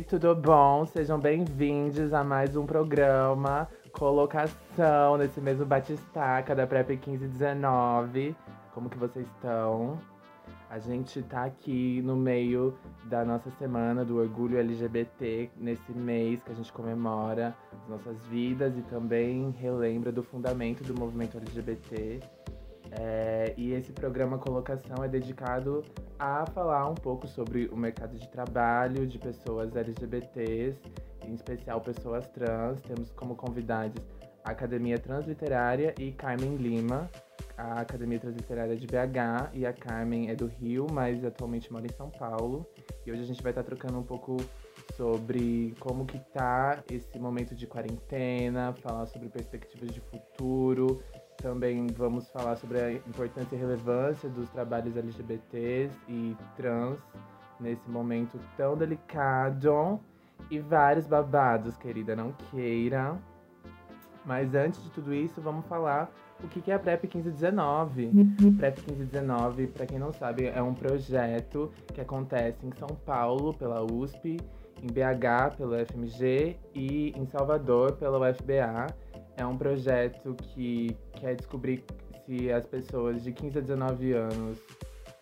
gente, tudo bom? Sejam bem-vindos a mais um programa Colocação nesse mesmo batistaca da Prep 1519. Como que vocês estão? A gente tá aqui no meio da nossa semana do orgulho LGBT, nesse mês que a gente comemora as nossas vidas e também relembra do fundamento do movimento LGBT. É, e esse programa Colocação é dedicado a falar um pouco sobre o mercado de trabalho de pessoas LGBTs, em especial pessoas trans. Temos como convidados a Academia Transliterária e Carmen Lima. A Academia Transliterária é de BH e a Carmen é do Rio, mas atualmente mora em São Paulo. E hoje a gente vai estar trocando um pouco sobre como que tá esse momento de quarentena, falar sobre perspectivas de futuro, também vamos falar sobre a importância e relevância dos trabalhos LGBTs e trans nesse momento tão delicado. E vários babados, querida, não queira. Mas antes de tudo isso, vamos falar o que é a PrEP 1519. Uhum. PrEP 1519, para quem não sabe, é um projeto que acontece em São Paulo, pela USP, em BH, pelo FMG e em Salvador, pela UFBA é um projeto que quer descobrir se as pessoas de 15 a 19 anos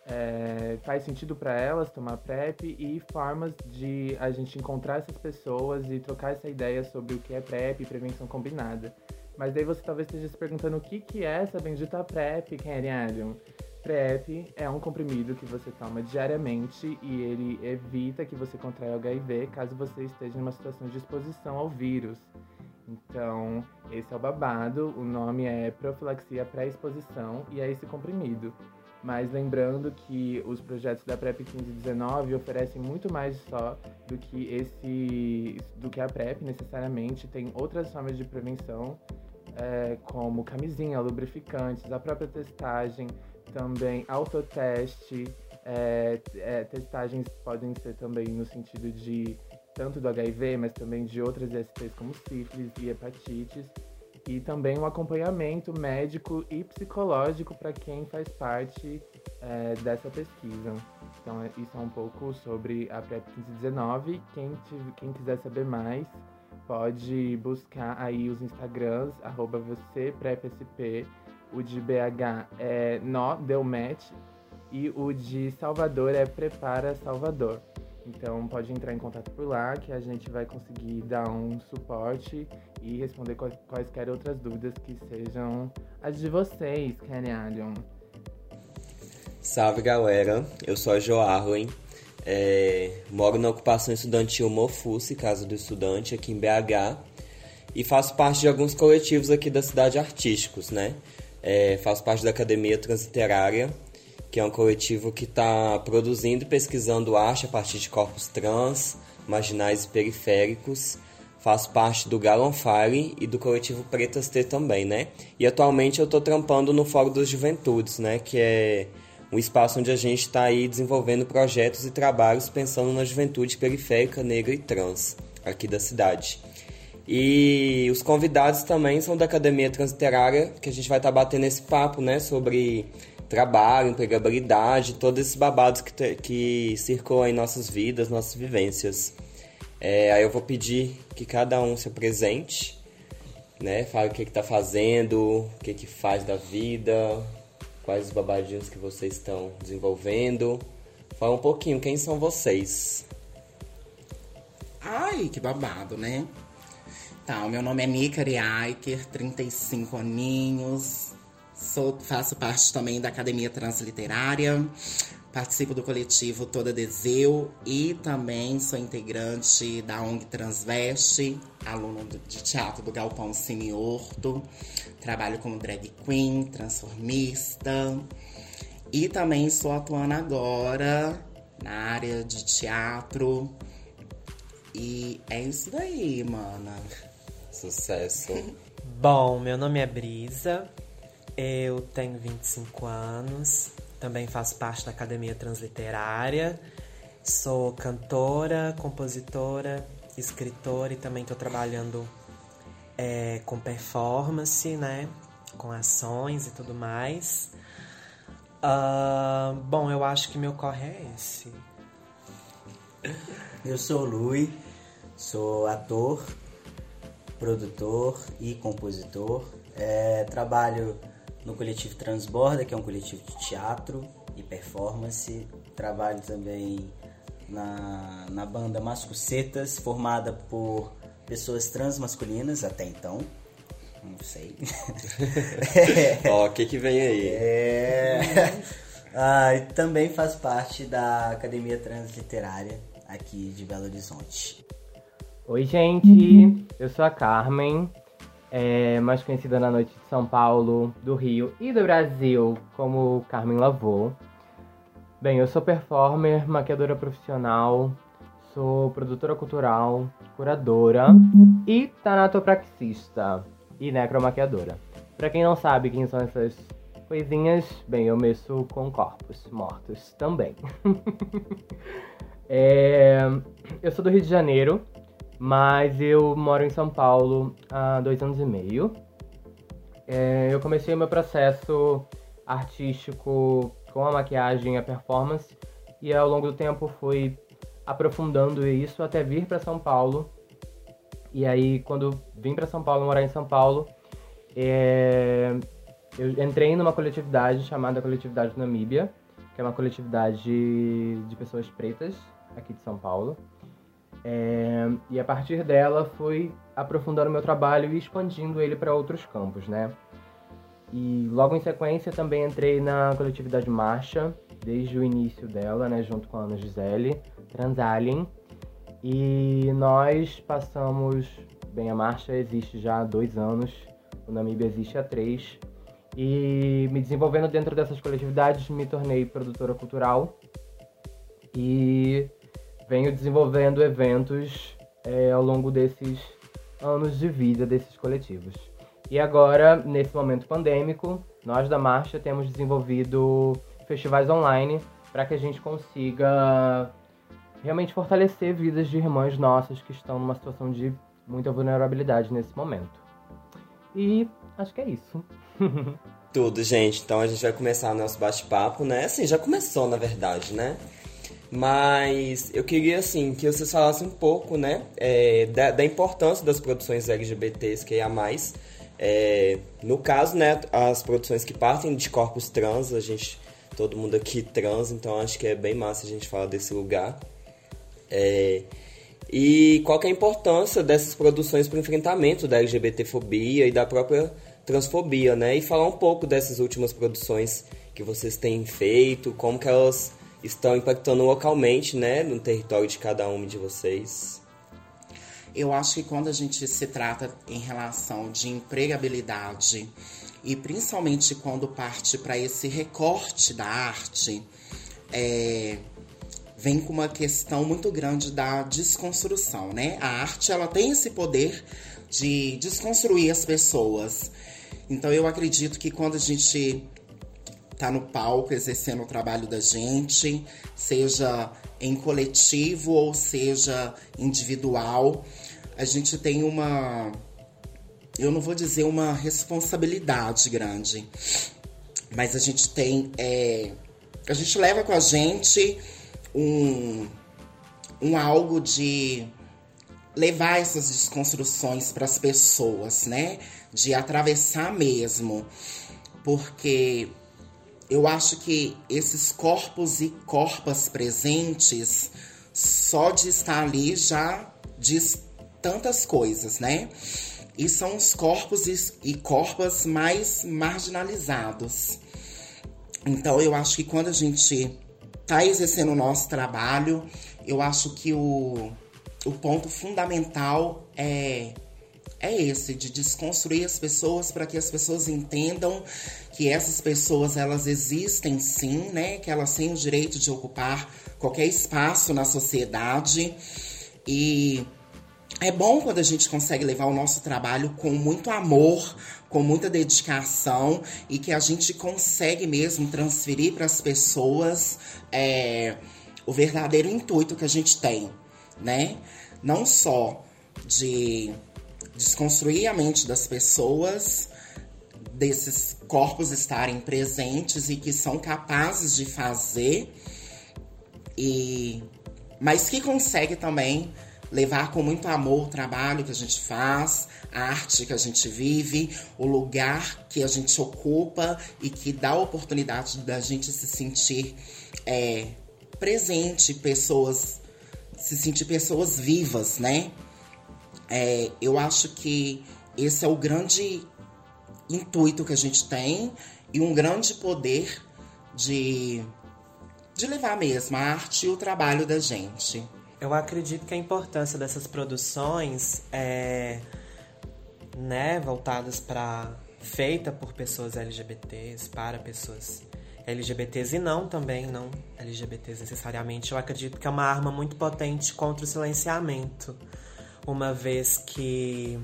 é, faz sentido para elas tomar PrEP e formas de a gente encontrar essas pessoas e trocar essa ideia sobre o que é PrEP e prevenção combinada. Mas daí você talvez esteja se perguntando o que, que é essa bendita PrEP, Kenny Allen. PrEP é um comprimido que você toma diariamente e ele evita que você contraia HIV caso você esteja em uma situação de exposição ao vírus. Então, esse é o babado, o nome é profilaxia pré-exposição e é esse comprimido. Mas lembrando que os projetos da PrEP 1519 oferecem muito mais só do que esse do que a PrEP necessariamente, tem outras formas de prevenção, é, como camisinha, lubrificantes, a própria testagem, também autoteste, é, é, testagens podem ser também no sentido de tanto do HIV, mas também de outras ISTs como sífilis e hepatites, e também um acompanhamento médico e psicológico para quem faz parte é, dessa pesquisa. Então, é, isso é um pouco sobre a PrEP 1519. Quem, quem quiser saber mais, pode buscar aí os Instagrams, arroba você, PrEPSP, o de BH é Nó Deu Match e o de Salvador é Prepara Salvador. Então pode entrar em contato por lá que a gente vai conseguir dar um suporte e responder quaisquer outras dúvidas que sejam as de vocês, Kenny Allion. Salve galera, eu sou a Jo Arlen, é, moro na ocupação estudantil Mofusi, Casa do Estudante, aqui em BH, e faço parte de alguns coletivos aqui da cidade artísticos, né? É, faço parte da Academia Transliterária, que é um coletivo que está produzindo e pesquisando arte a partir de corpos trans, marginais e periféricos. Faço parte do Gallon Fire e do coletivo Pretas T também, né? E atualmente eu estou trampando no Fórum das Juventudes, né? Que é um espaço onde a gente está aí desenvolvendo projetos e trabalhos pensando na juventude periférica, negra e trans aqui da cidade. E os convidados também são da Academia Transliterária, que a gente vai estar tá batendo esse papo, né, sobre trabalho, empregabilidade, todos esses babados que, que circulam em nossas vidas, nossas vivências. É, aí eu vou pedir que cada um se apresente, né? Fale o que está fazendo, o que, que faz da vida, quais os babadinhos que vocês estão desenvolvendo. Fala um pouquinho, quem são vocês? Ai, que babado, né? Tá, o meu nome é Nika Aiker, 35 aninhos, Sou, faço parte também da Academia Transliterária, participo do coletivo Toda Deseu e também sou integrante da ONG Transveste, aluno de teatro do Galpão Cine Horto. Trabalho como drag queen, transformista e também estou atuando agora na área de teatro. E é isso daí, mana. Sucesso. Bom, meu nome é Brisa, eu tenho 25 anos, também faço parte da Academia Transliterária. Sou cantora, compositora, escritora e também estou trabalhando é, com performance, né? Com ações e tudo mais. Uh, bom, eu acho que meu corre é esse. Eu sou o Lui, Sou ator, produtor e compositor. É, trabalho no coletivo Transborda, que é um coletivo de teatro e performance. Trabalho também na, na banda Mascucetas, formada por pessoas transmasculinas até então. Não sei. Ó, o que que vem aí? É... Ah, e também faz parte da Academia Transliterária aqui de Belo Horizonte. Oi, gente! Eu sou a Carmen, é, mais conhecida na noite de São Paulo, do Rio e do Brasil como Carmen Lavô. Bem, eu sou performer, maquiadora profissional, sou produtora cultural, curadora e tanatopraxista e necromaquiadora. Pra quem não sabe quem são essas coisinhas, bem, eu mexo com corpos mortos também. é, eu sou do Rio de Janeiro, mas eu moro em São Paulo há dois anos e meio. É, eu comecei o meu processo artístico com a maquiagem e a performance, e ao longo do tempo fui aprofundando isso até vir para São Paulo. E aí, quando vim para São Paulo, morar em São Paulo, é, eu entrei numa coletividade chamada Coletividade Namíbia, que é uma coletividade de pessoas pretas aqui de São Paulo. É, e a partir dela fui aprofundando meu trabalho e expandindo ele para outros campos, né? E logo em sequência também entrei na coletividade Marcha, desde o início dela, né, junto com a Ana Gisele, Transalien. E nós passamos, bem, a Marcha existe já há dois anos, o Namíbia existe há três. E me desenvolvendo dentro dessas coletividades, me tornei produtora cultural e venho desenvolvendo eventos é, ao longo desses anos de vida desses coletivos. E agora, nesse momento pandêmico, nós da Marcha temos desenvolvido festivais online para que a gente consiga realmente fortalecer vidas de irmãs nossas que estão numa situação de muita vulnerabilidade nesse momento. E acho que é isso. Tudo, gente. Então a gente vai começar nosso bate-papo, né? Assim, já começou, na verdade, né? Mas eu queria, assim, que vocês falassem um pouco, né, é, da, da, importância das produções LGBTs que é mais. É, no caso, né, as produções que partem de corpos trans, a gente, todo mundo aqui trans, então acho que é bem massa a gente falar desse lugar. É, e qual é a importância dessas produções para o enfrentamento da LGBTfobia e da própria transfobia, né? E falar um pouco dessas últimas produções que vocês têm feito, como que elas estão impactando localmente, né, no território de cada um de vocês? Eu acho que quando a gente se trata em relação de empregabilidade e principalmente quando parte para esse recorte da arte, é, vem com uma questão muito grande da desconstrução, né? A arte ela tem esse poder de desconstruir as pessoas. Então eu acredito que quando a gente tá no palco exercendo o trabalho da gente, seja em coletivo ou seja individual. A gente tem uma, eu não vou dizer uma responsabilidade grande, mas a gente tem, é, a gente leva com a gente um, um algo de levar essas desconstruções para as pessoas, né? De atravessar mesmo, porque eu acho que esses corpos e corpas presentes, só de estar ali já diz tantas coisas, né? E são os corpos e corpas mais marginalizados. Então, eu acho que quando a gente está exercendo o nosso trabalho, eu acho que o, o ponto fundamental é é esse de desconstruir as pessoas para que as pessoas entendam que essas pessoas elas existem sim, né? Que elas têm o direito de ocupar qualquer espaço na sociedade e é bom quando a gente consegue levar o nosso trabalho com muito amor, com muita dedicação e que a gente consegue mesmo transferir para as pessoas é, o verdadeiro intuito que a gente tem, né? Não só de desconstruir a mente das pessoas, desses corpos estarem presentes e que são capazes de fazer, e mas que consegue também levar com muito amor o trabalho que a gente faz, a arte que a gente vive, o lugar que a gente ocupa e que dá a oportunidade da gente se sentir é, presente, pessoas, se sentir pessoas vivas, né? É, eu acho que esse é o grande intuito que a gente tem e um grande poder de, de levar mesmo a arte e o trabalho da gente. Eu acredito que a importância dessas produções é, né, voltadas para feita por pessoas LGBTs, para pessoas LGBTs e não também, não LGBTs necessariamente. Eu acredito que é uma arma muito potente contra o silenciamento, uma vez que,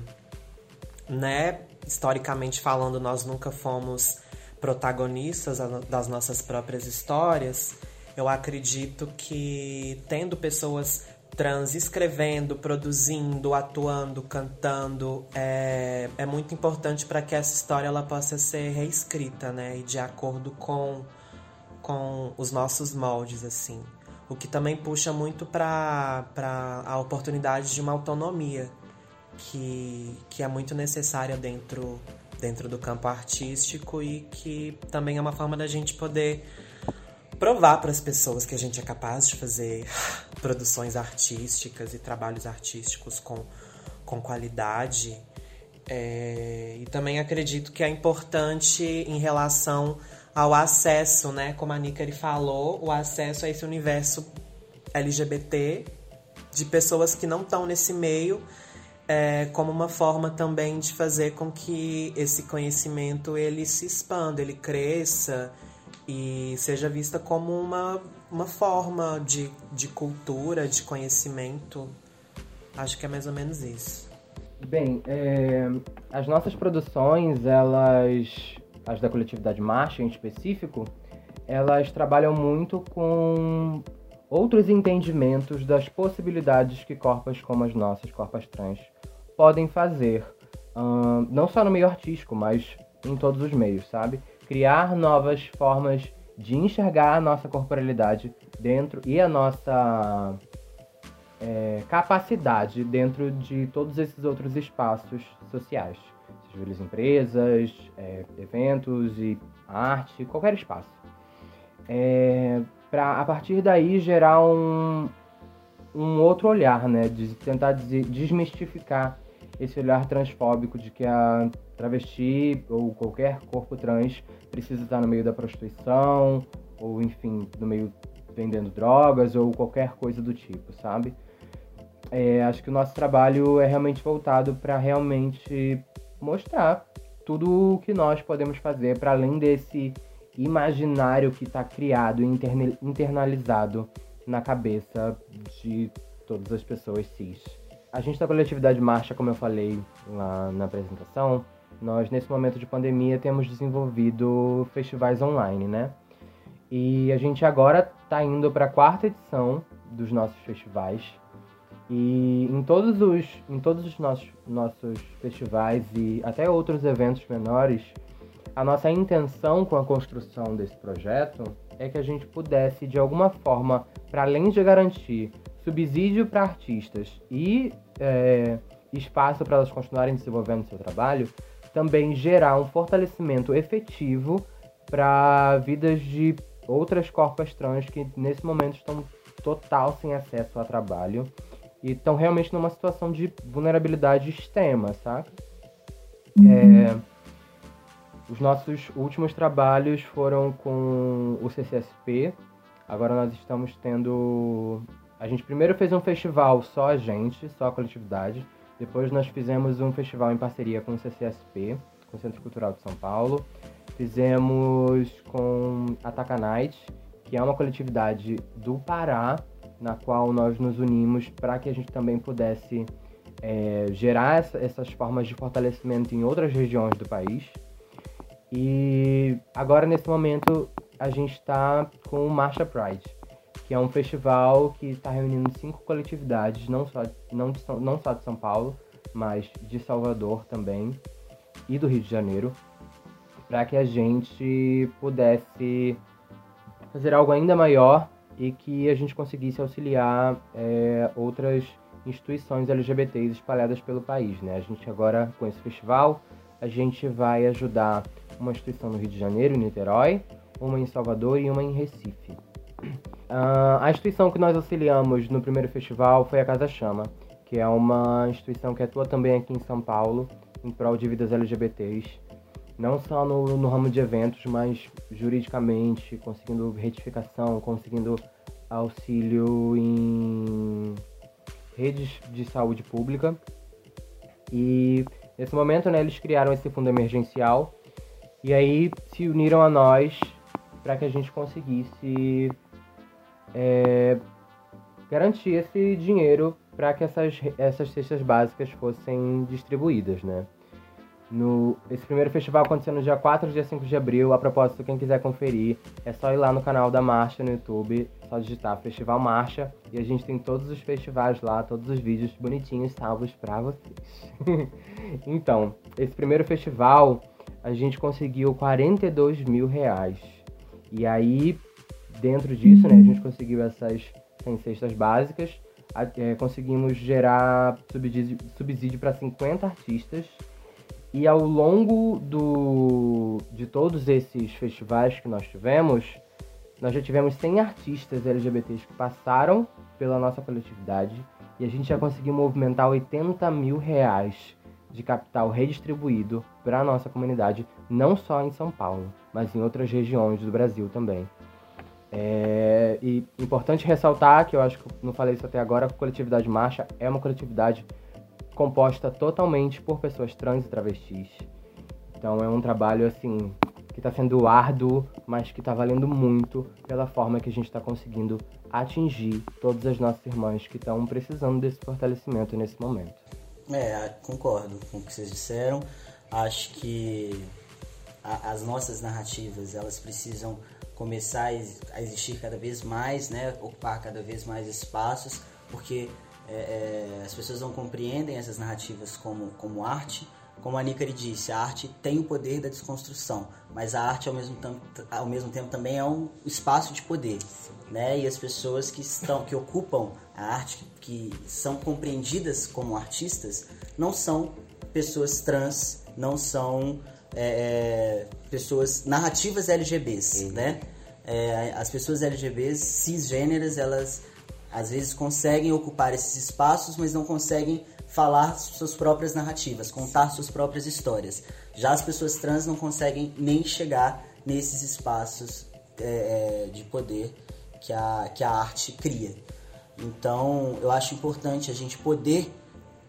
né, historicamente falando, nós nunca fomos protagonistas das nossas próprias histórias. Eu acredito que tendo pessoas trans escrevendo, produzindo, atuando, cantando, é, é muito importante para que essa história ela possa ser reescrita, né? E de acordo com, com os nossos moldes, assim. O que também puxa muito para a oportunidade de uma autonomia que, que é muito necessária dentro, dentro do campo artístico e que também é uma forma da gente poder provar para as pessoas que a gente é capaz de fazer produções artísticas e trabalhos artísticos com, com qualidade. É, e também acredito que é importante em relação ao acesso, né? Como a Nikari falou, o acesso a esse universo LGBT de pessoas que não estão nesse meio, é, como uma forma também de fazer com que esse conhecimento ele se expanda, ele cresça e seja vista como uma, uma forma de, de cultura, de conhecimento. Acho que é mais ou menos isso. Bem, é, as nossas produções, elas, as da coletividade Marcha em específico, elas trabalham muito com outros entendimentos das possibilidades que corpos como as nossas, corpos trans, podem fazer. não só no meio artístico, mas em todos os meios, sabe? criar novas formas de enxergar a nossa corporalidade dentro e a nossa é, capacidade dentro de todos esses outros espaços sociais, sejam empresas, é, eventos e arte, qualquer espaço. É, para a partir daí gerar um, um outro olhar, né, de tentar desmistificar esse olhar transfóbico de que a travesti ou qualquer corpo trans precisa estar no meio da prostituição, ou enfim, no meio vendendo drogas ou qualquer coisa do tipo, sabe? É, acho que o nosso trabalho é realmente voltado para realmente mostrar tudo o que nós podemos fazer para além desse imaginário que está criado e internalizado na cabeça de todas as pessoas cis. A gente da coletividade Marcha, como eu falei lá na apresentação, nós nesse momento de pandemia temos desenvolvido festivais online, né? E a gente agora está indo para a quarta edição dos nossos festivais. E em todos os, em todos os nossos, nossos festivais e até outros eventos menores, a nossa intenção com a construção desse projeto é que a gente pudesse, de alguma forma, para além de garantir subsídio para artistas e é, espaço para elas continuarem desenvolvendo seu trabalho, também gerar um fortalecimento efetivo para vidas de outras corpas trans que nesse momento estão total sem acesso a trabalho e estão realmente numa situação de vulnerabilidade extrema, saca? É, os nossos últimos trabalhos foram com o CCSP. Agora nós estamos tendo a gente primeiro fez um festival só a gente, só a coletividade. Depois nós fizemos um festival em parceria com o CCSP, com o Centro Cultural de São Paulo. Fizemos com a Taka Night, que é uma coletividade do Pará, na qual nós nos unimos para que a gente também pudesse é, gerar essa, essas formas de fortalecimento em outras regiões do país. E agora, nesse momento, a gente está com o Marcha Pride, que é um festival que está reunindo cinco coletividades, não só, não, de São, não só de São Paulo, mas de Salvador também e do Rio de Janeiro, para que a gente pudesse fazer algo ainda maior e que a gente conseguisse auxiliar é, outras instituições LGBTs espalhadas pelo país. Né? A gente agora, com esse festival, a gente vai ajudar uma instituição no Rio de Janeiro, em Niterói, uma em Salvador e uma em Recife. Uh, a instituição que nós auxiliamos no primeiro festival foi a Casa Chama, que é uma instituição que atua também aqui em São Paulo em prol de vidas LGBTs, não só no, no ramo de eventos, mas juridicamente, conseguindo retificação, conseguindo auxílio em redes de saúde pública. E nesse momento, né, eles criaram esse fundo emergencial e aí se uniram a nós para que a gente conseguisse é, garantir esse dinheiro para que essas, essas cestas básicas fossem distribuídas, né? No, esse primeiro festival aconteceu no dia 4 e dia 5 de abril. A propósito, quem quiser conferir, é só ir lá no canal da Marcha no YouTube, só digitar Festival Marcha. E a gente tem todos os festivais lá, todos os vídeos bonitinhos salvos para vocês. então, esse primeiro festival, a gente conseguiu 42 mil reais. E aí, dentro disso, né, a gente conseguiu essas 100 cestas básicas. É, conseguimos gerar subsídio, subsídio para 50 artistas e ao longo do, de todos esses festivais que nós tivemos, nós já tivemos 100 artistas LGBTs que passaram pela nossa coletividade e a gente já conseguiu movimentar 80 mil reais de capital redistribuído para a nossa comunidade, não só em São Paulo, mas em outras regiões do Brasil também. É, e importante ressaltar, que eu acho que não falei isso até agora, a coletividade Marcha é uma coletividade composta totalmente por pessoas trans e travestis. Então é um trabalho assim que está sendo árduo, mas que está valendo muito pela forma que a gente está conseguindo atingir todas as nossas irmãs que estão precisando desse fortalecimento nesse momento. É, concordo com o que vocês disseram. Acho que a, as nossas narrativas elas precisam começar a existir cada vez mais, né? Ocupar cada vez mais espaços, porque é, é, as pessoas não compreendem essas narrativas como, como arte. Como a Nicari disse, a arte tem o poder da desconstrução, mas a arte ao mesmo tempo, ao mesmo tempo também é um espaço de poder, né? E as pessoas que estão, que ocupam a arte, que são compreendidas como artistas, não são pessoas trans, não são é, é pessoas narrativas LGBs, uhum. né? É, as pessoas LGBs cisgêneras, elas às vezes conseguem ocupar esses espaços, mas não conseguem falar suas próprias narrativas, contar suas próprias histórias. Já as pessoas trans não conseguem nem chegar nesses espaços é, é, de poder que a, que a arte cria. Então, eu acho importante a gente poder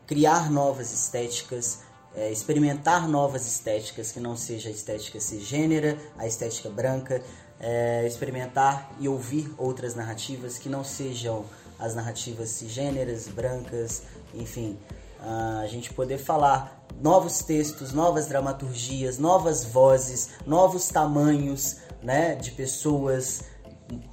criar novas estéticas, é, experimentar novas estéticas que não seja a estética cisgênera, a estética branca, é, experimentar e ouvir outras narrativas que não sejam as narrativas cisgêneras, brancas, enfim, a gente poder falar novos textos, novas dramaturgias, novas vozes, novos tamanhos, né, de pessoas,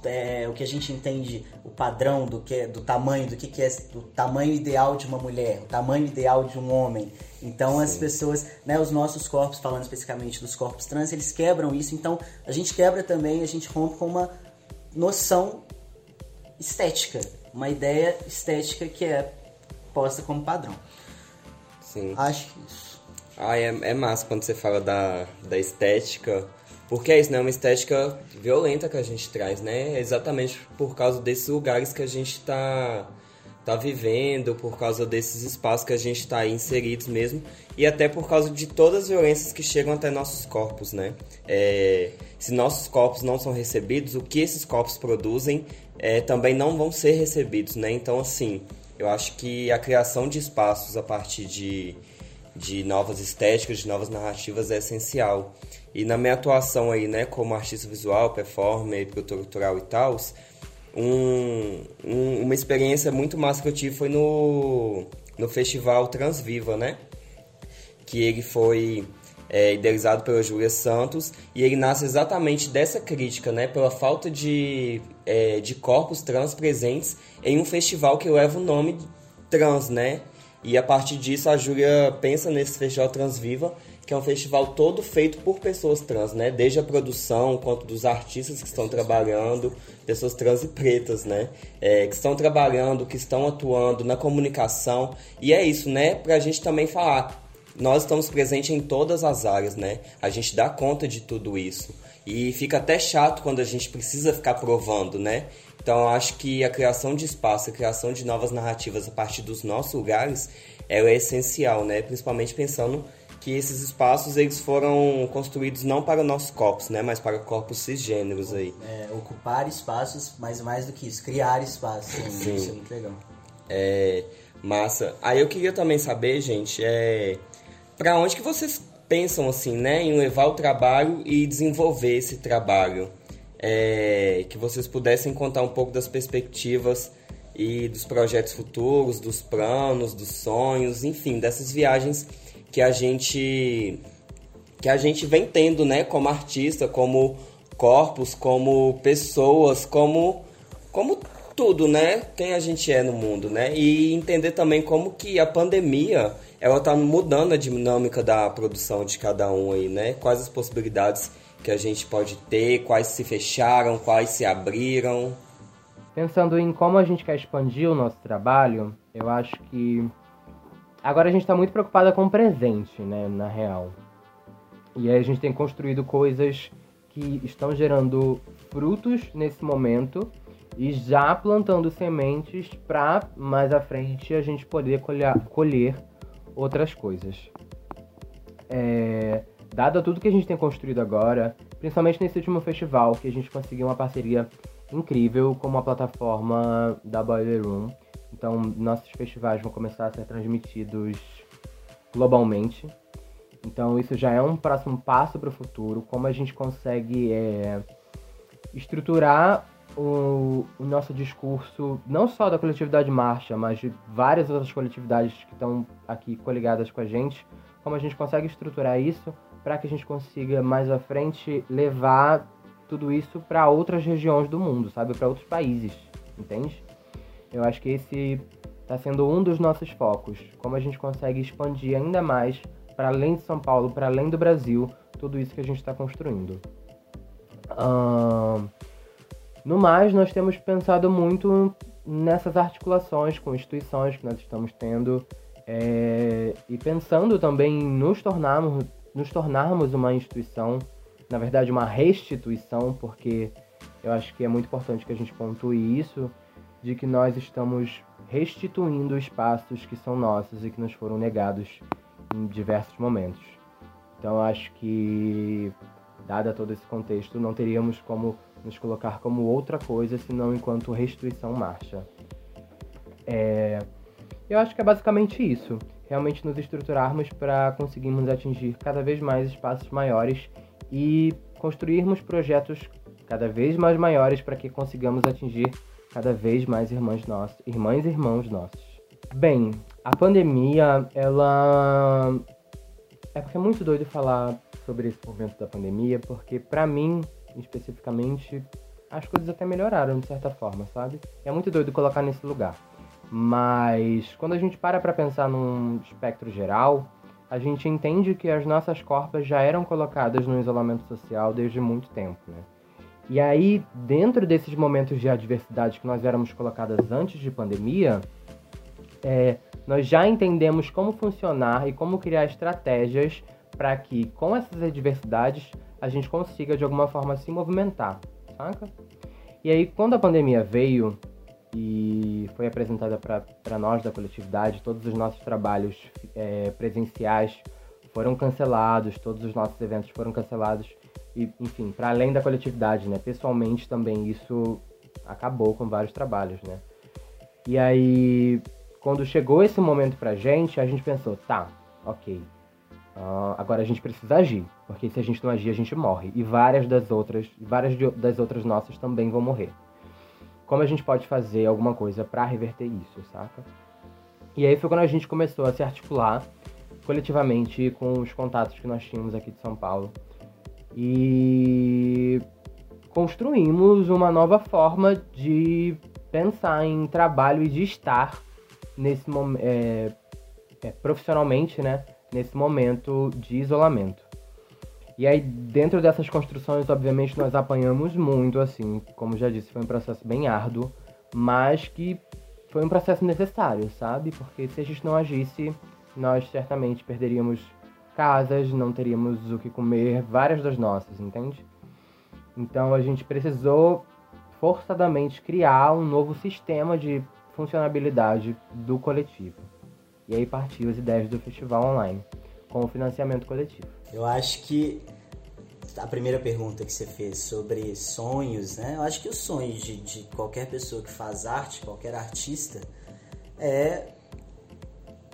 é, o que a gente entende o padrão do que do tamanho do que, que é o tamanho ideal de uma mulher o tamanho ideal de um homem. Então Sim. as pessoas né os nossos corpos falando especificamente dos corpos trans eles quebram isso. Então a gente quebra também a gente rompe com uma noção estética uma ideia estética que é posta como padrão Sim. acho que isso ah, é, é massa quando você fala da, da estética porque é isso, né? É uma estética violenta que a gente traz, né? Exatamente por causa desses lugares que a gente está tá vivendo, por causa desses espaços que a gente está inseridos mesmo, e até por causa de todas as violências que chegam até nossos corpos, né? É, se nossos corpos não são recebidos, o que esses corpos produzem é, também não vão ser recebidos, né? Então, assim, eu acho que a criação de espaços a partir de, de novas estéticas, de novas narrativas é essencial. E na minha atuação aí, né, como artista visual, performer, produtor cultural e tal, um, um, uma experiência muito massa que eu tive foi no, no festival Transviva, né? Que ele foi é, idealizado pela Júlia Santos e ele nasce exatamente dessa crítica, né? Pela falta de, é, de corpos trans presentes em um festival que leva o nome trans, né? E a partir disso a Júlia pensa nesse festival Transviva, que é um festival todo feito por pessoas trans, né? Desde a produção quanto dos artistas que estão trabalhando, pessoas trans e pretas, né? É, que estão trabalhando, que estão atuando na comunicação. E é isso, né? Pra gente também falar. Nós estamos presentes em todas as áreas, né? A gente dá conta de tudo isso. E fica até chato quando a gente precisa ficar provando, né? Então, acho que a criação de espaço, a criação de novas narrativas a partir dos nossos lugares, ela é essencial, né? Principalmente pensando que esses espaços eles foram construídos não para nossos corpos, né? Mas para corpos cisgêneros aí. É, ocupar espaços, mas mais do que isso, criar espaços. Sim. Isso é muito legal. É, massa. Aí eu queria também saber, gente, é, para onde que vocês pensam assim, né, em levar o trabalho e desenvolver esse trabalho? É, que vocês pudessem contar um pouco das perspectivas e dos projetos futuros, dos planos, dos sonhos, enfim, dessas viagens que a gente que a gente vem tendo, né, como artista, como corpos, como pessoas, como como tudo, né? Quem a gente é no mundo, né? E entender também como que a pandemia ela tá mudando a dinâmica da produção de cada um aí, né? Quais as possibilidades que a gente pode ter, quais se fecharam, quais se abriram. Pensando em como a gente quer expandir o nosso trabalho, eu acho que agora a gente está muito preocupada com o presente, né, na real. E aí a gente tem construído coisas que estão gerando frutos nesse momento e já plantando sementes para mais à frente a gente poder colher, colher outras coisas. É, dado tudo que a gente tem construído agora, principalmente nesse último festival, que a gente conseguiu uma parceria incrível com a plataforma da Boiler Room. Então, nossos festivais vão começar a ser transmitidos globalmente. Então, isso já é um próximo passo para o futuro. Como a gente consegue é, estruturar o, o, nosso discurso, não só da coletividade Marcha, mas de várias outras coletividades que estão aqui coligadas com a gente, como a gente consegue estruturar isso para que a gente consiga mais à frente levar tudo isso para outras regiões do mundo, sabe? Para outros países, entende? Eu acho que esse está sendo um dos nossos focos. Como a gente consegue expandir ainda mais para além de São Paulo, para além do Brasil, tudo isso que a gente está construindo. Uh, no mais, nós temos pensado muito nessas articulações com instituições que nós estamos tendo é, e pensando também em nos tornarmos nos tornarmos uma instituição, na verdade uma restituição, porque eu acho que é muito importante que a gente pontue isso, de que nós estamos restituindo espaços que são nossos e que nos foram negados em diversos momentos. Então acho que, dada todo esse contexto, não teríamos como nos colocar como outra coisa senão enquanto restituição marcha. É... Eu acho que é basicamente isso realmente nos estruturarmos para conseguirmos atingir cada vez mais espaços maiores e construirmos projetos cada vez mais maiores para que consigamos atingir cada vez mais irmãs nossas, irmãs e irmãos nossos. Bem, a pandemia, ela é porque é muito doido falar sobre esse momento da pandemia, porque para mim, especificamente, as coisas até melhoraram de certa forma, sabe? É muito doido colocar nesse lugar. Mas quando a gente para para pensar num espectro geral, a gente entende que as nossas corpas já eram colocadas no isolamento social desde muito tempo, né? E aí, dentro desses momentos de adversidade que nós éramos colocadas antes de pandemia, é, nós já entendemos como funcionar e como criar estratégias para que, com essas adversidades, a gente consiga de alguma forma se movimentar, saca? E aí, quando a pandemia veio, e foi apresentada para nós da coletividade. Todos os nossos trabalhos é, presenciais foram cancelados, todos os nossos eventos foram cancelados. E, enfim, para além da coletividade, né? Pessoalmente também isso acabou com vários trabalhos, né? E aí, quando chegou esse momento pra gente, a gente pensou, tá, ok. Uh, agora a gente precisa agir, porque se a gente não agir, a gente morre. E várias das outras, várias das outras nossas também vão morrer como a gente pode fazer alguma coisa para reverter isso, saca? E aí foi quando a gente começou a se articular coletivamente com os contatos que nós tínhamos aqui de São Paulo. E construímos uma nova forma de pensar em trabalho e de estar nesse. É, é, profissionalmente, né, nesse momento de isolamento. E aí, dentro dessas construções, obviamente, nós apanhamos muito, assim, como já disse, foi um processo bem árduo, mas que foi um processo necessário, sabe? Porque se a gente não agisse, nós certamente perderíamos casas, não teríamos o que comer, várias das nossas, entende? Então a gente precisou forçadamente criar um novo sistema de funcionabilidade do coletivo. E aí partiu as ideias do festival online, com o financiamento coletivo. Eu acho que a primeira pergunta que você fez sobre sonhos, né? Eu acho que o sonho de, de qualquer pessoa que faz arte, qualquer artista, é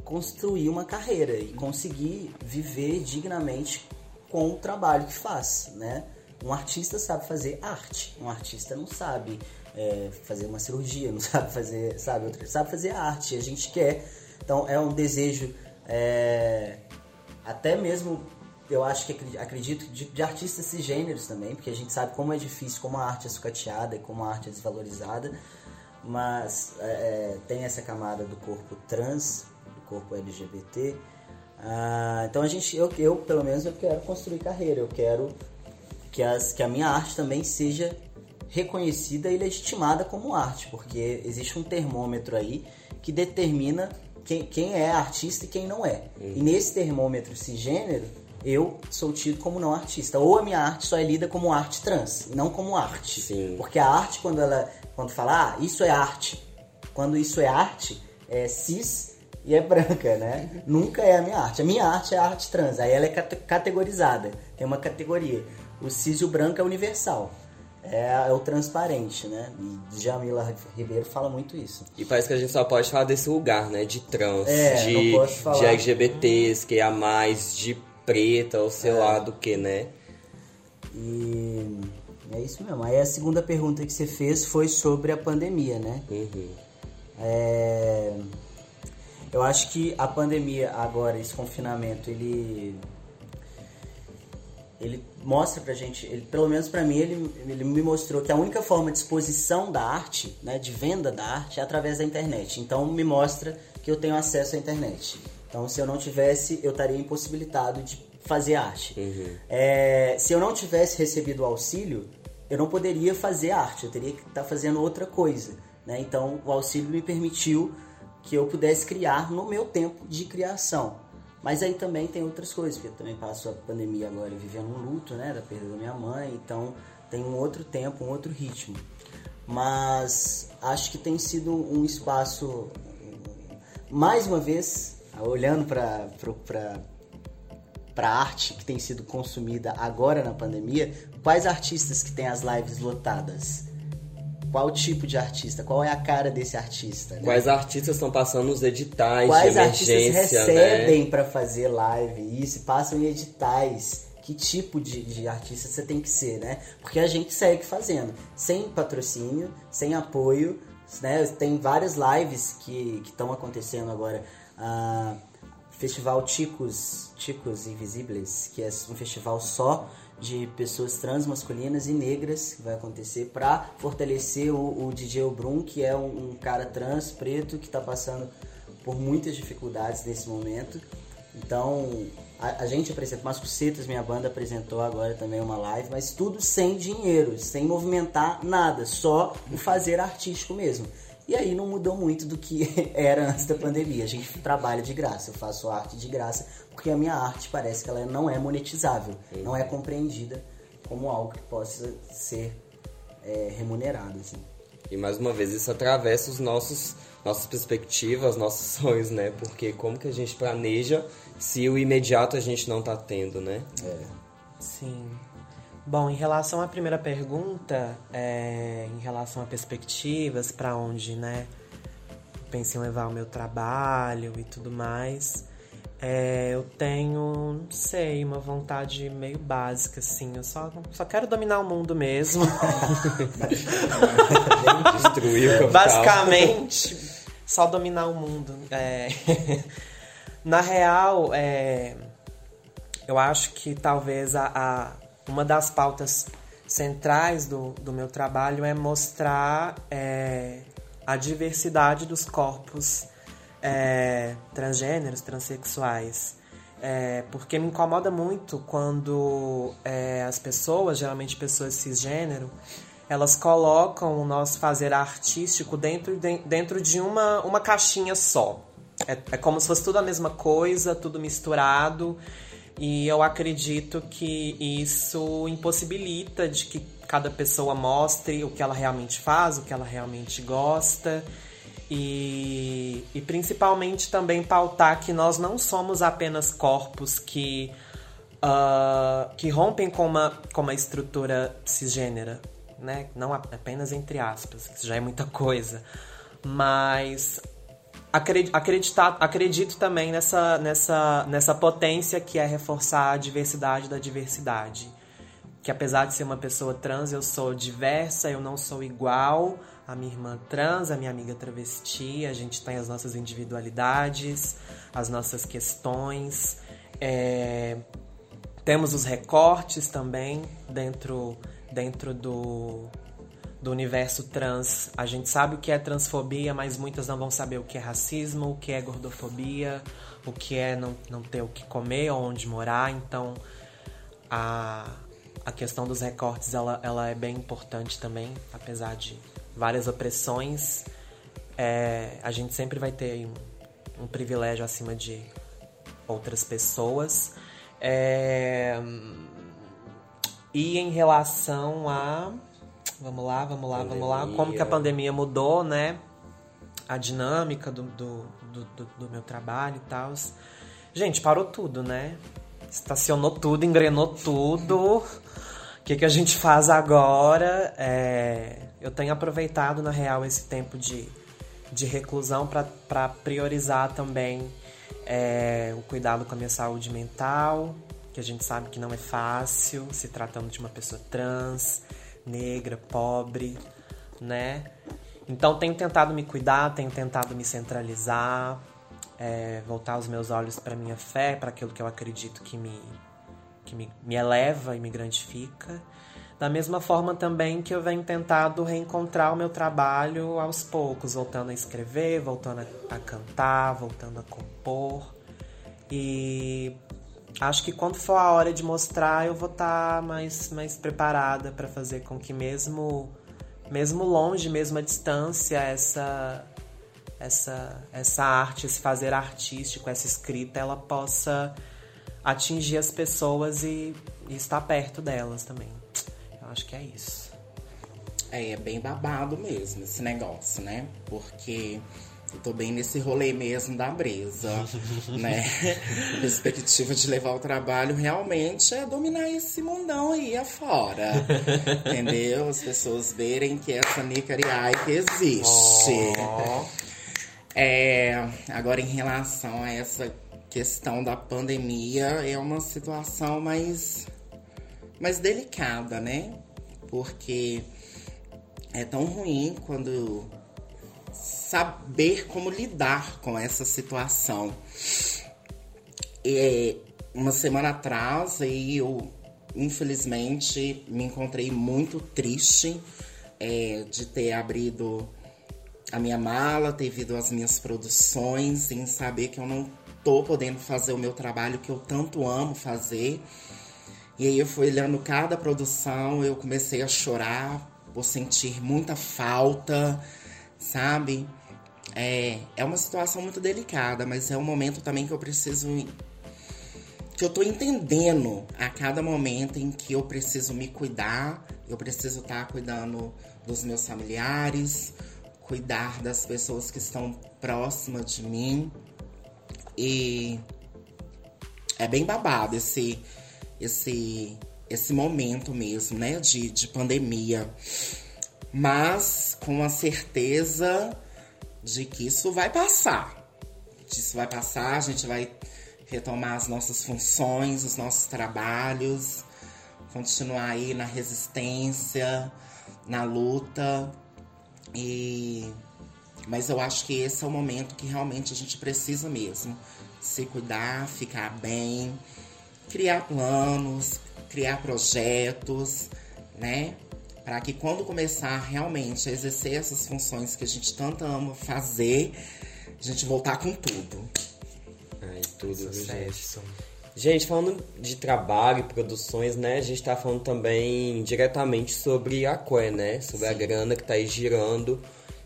construir uma carreira e conseguir viver dignamente com o trabalho que faz, né? Um artista sabe fazer arte, um artista não sabe é, fazer uma cirurgia, não sabe fazer, sabe, sabe fazer arte. A gente quer, então é um desejo, é, até mesmo eu acho que acredito de, de artistas cisgêneros também, porque a gente sabe como é difícil, como a arte é sucateada e como a arte é desvalorizada, mas é, é tem essa camada do corpo trans, do corpo LGBT. Ah, então a gente, eu, eu pelo menos eu quero construir carreira, eu quero que, as, que a minha arte também seja reconhecida e legitimada como arte, porque existe um termômetro aí que determina quem, quem é artista e quem não é. Uhum. E nesse termômetro cisgênero, eu sou tido como não artista. Ou a minha arte só é lida como arte trans, não como arte. Sim. Porque a arte, quando ela quando fala, ah, isso é arte, quando isso é arte, é cis e é branca, né? Nunca é a minha arte. A minha arte é a arte trans, aí ela é categorizada, tem uma categoria. O cis e o branco é universal. É, é, o transparente, né? E Jamila Ribeiro fala muito isso. E parece que a gente só pode falar desse lugar, né? De trans, é, de, de LGBTs, que é a mais, de preta, ou sei é. lá do que, né? E é isso mesmo. Aí a segunda pergunta que você fez foi sobre a pandemia, né? Uhum. É... Eu acho que a pandemia agora, esse confinamento, ele ele mostra pra gente, ele, pelo menos para mim, ele, ele me mostrou que a única forma de exposição da arte, né, de venda da arte, é através da internet. Então me mostra que eu tenho acesso à internet. Então, se eu não tivesse, eu estaria impossibilitado de fazer arte. Uhum. É, se eu não tivesse recebido o auxílio, eu não poderia fazer arte, eu teria que estar tá fazendo outra coisa. Né? Então, o auxílio me permitiu que eu pudesse criar no meu tempo de criação. Mas aí também tem outras coisas, porque eu também passo a pandemia agora vivendo um luto, né, da perda da minha mãe, então tem um outro tempo, um outro ritmo. Mas acho que tem sido um espaço, mais uma vez, olhando para para a arte que tem sido consumida agora na pandemia, quais artistas que têm as lives lotadas? Qual tipo de artista? Qual é a cara desse artista? Né? Quais artistas estão passando nos editais Quais de emergência, artistas recebem né? para fazer live? Isso, passam em editais. Que tipo de, de artista você tem que ser, né? Porque a gente segue fazendo. Sem patrocínio, sem apoio, né? Tem várias lives que estão acontecendo agora. Ah, festival Ticos, Ticos Invisíveis, que é um festival só de pessoas trans masculinas e negras que vai acontecer para fortalecer o, o DJ Obrum, que é um, um cara trans preto que está passando por muitas dificuldades nesse momento. Então, a, a gente apresenta, Mascucetas, minha banda, apresentou agora também uma live, mas tudo sem dinheiro, sem movimentar nada, só o fazer artístico mesmo. E aí não mudou muito do que era antes da pandemia. A gente trabalha de graça, eu faço arte de graça, porque a minha arte parece que ela não é monetizável, não é compreendida como algo que possa ser é, remunerado. Assim. E mais uma vez isso atravessa os nossos nossas perspectivas, nossos sonhos, né? Porque como que a gente planeja se o imediato a gente não tá tendo, né? É. Sim. Bom, em relação à primeira pergunta, é, em relação a perspectivas, para onde, né? Penso em levar o meu trabalho e tudo mais. É, eu tenho, não sei, uma vontade meio básica, assim. Eu só, só quero dominar o mundo mesmo. Destruir o. Basicamente, só dominar o mundo. É... Na real, é... eu acho que talvez a, a uma das pautas centrais do, do meu trabalho é mostrar é, a diversidade dos corpos é, transgêneros, transexuais. É, porque me incomoda muito quando é, as pessoas, geralmente pessoas cisgênero, elas colocam o nosso fazer artístico dentro de, dentro de uma, uma caixinha só. É, é como se fosse tudo a mesma coisa, tudo misturado. E eu acredito que isso impossibilita de que cada pessoa mostre o que ela realmente faz, o que ela realmente gosta. E, e principalmente também pautar que nós não somos apenas corpos que, uh, que rompem com uma, com uma estrutura cisgênera, né? Não apenas entre aspas, que já é muita coisa. Mas acreditar, acredito também nessa, nessa, nessa potência que é reforçar a diversidade da diversidade. Que apesar de ser uma pessoa trans, eu sou diversa, eu não sou igual a minha irmã trans, a minha amiga travesti, a gente tem as nossas individualidades, as nossas questões. É, temos os recortes também dentro, dentro do, do universo trans. A gente sabe o que é transfobia, mas muitas não vão saber o que é racismo, o que é gordofobia, o que é não, não ter o que comer ou onde morar. Então, a, a questão dos recortes ela, ela é bem importante também, apesar de várias opressões, é, a gente sempre vai ter um, um, privilégio acima de outras pessoas. É, e em relação a. Vamos lá, vamos lá, pandemia. vamos lá. Como que a pandemia mudou, né? A dinâmica do, do, do, do, do meu trabalho e tal. Gente, parou tudo, né? Estacionou tudo, engrenou tudo. O que, que a gente faz agora? É eu tenho aproveitado, na real, esse tempo de, de reclusão para priorizar também é, o cuidado com a minha saúde mental, que a gente sabe que não é fácil, se tratando de uma pessoa trans, negra, pobre, né? Então tenho tentado me cuidar, tenho tentado me centralizar, é, voltar os meus olhos para minha fé, para aquilo que eu acredito que me, que me, me eleva e me grantifica. Da mesma forma também que eu venho tentado reencontrar o meu trabalho aos poucos, voltando a escrever, voltando a, a cantar, voltando a compor. E acho que quando for a hora de mostrar, eu vou estar tá mais, mais preparada para fazer com que mesmo mesmo longe, mesmo à distância, essa essa essa arte, esse fazer artístico, essa escrita, ela possa atingir as pessoas e, e estar perto delas também acho que é isso. É, é bem babado mesmo esse negócio, né? Porque eu tô bem nesse rolê mesmo da brisa, né? A perspectiva de levar o trabalho realmente é dominar esse mundão aí afora. entendeu? As pessoas verem que essa Nicariai que existe. Oh. É, agora, em relação a essa questão da pandemia, é uma situação mais mais delicada, né? Porque é tão ruim quando saber como lidar com essa situação. E, uma semana atrás, eu infelizmente me encontrei muito triste é, de ter abrido a minha mala, ter vindo as minhas produções, em saber que eu não tô podendo fazer o meu trabalho que eu tanto amo fazer. E aí eu fui olhando cada produção, eu comecei a chorar por sentir muita falta, sabe? É, é uma situação muito delicada, mas é um momento também que eu preciso. que eu tô entendendo a cada momento em que eu preciso me cuidar, eu preciso estar tá cuidando dos meus familiares, cuidar das pessoas que estão próximas de mim. E é bem babado esse esse, esse momento mesmo, né, de, de pandemia. Mas com a certeza de que isso vai passar. Isso vai passar, a gente vai retomar as nossas funções, os nossos trabalhos, continuar aí na resistência, na luta. E mas eu acho que esse é o momento que realmente a gente precisa mesmo se cuidar, ficar bem, criar planos, criar projetos, né? Para que quando começar realmente a exercer essas funções que a gente tanto ama fazer, a gente voltar com tudo. Ai, tudo, gente? Gente, falando de trabalho e produções, né? A gente tá falando também diretamente sobre a Qué, né? Sobre a grana que tá aí girando.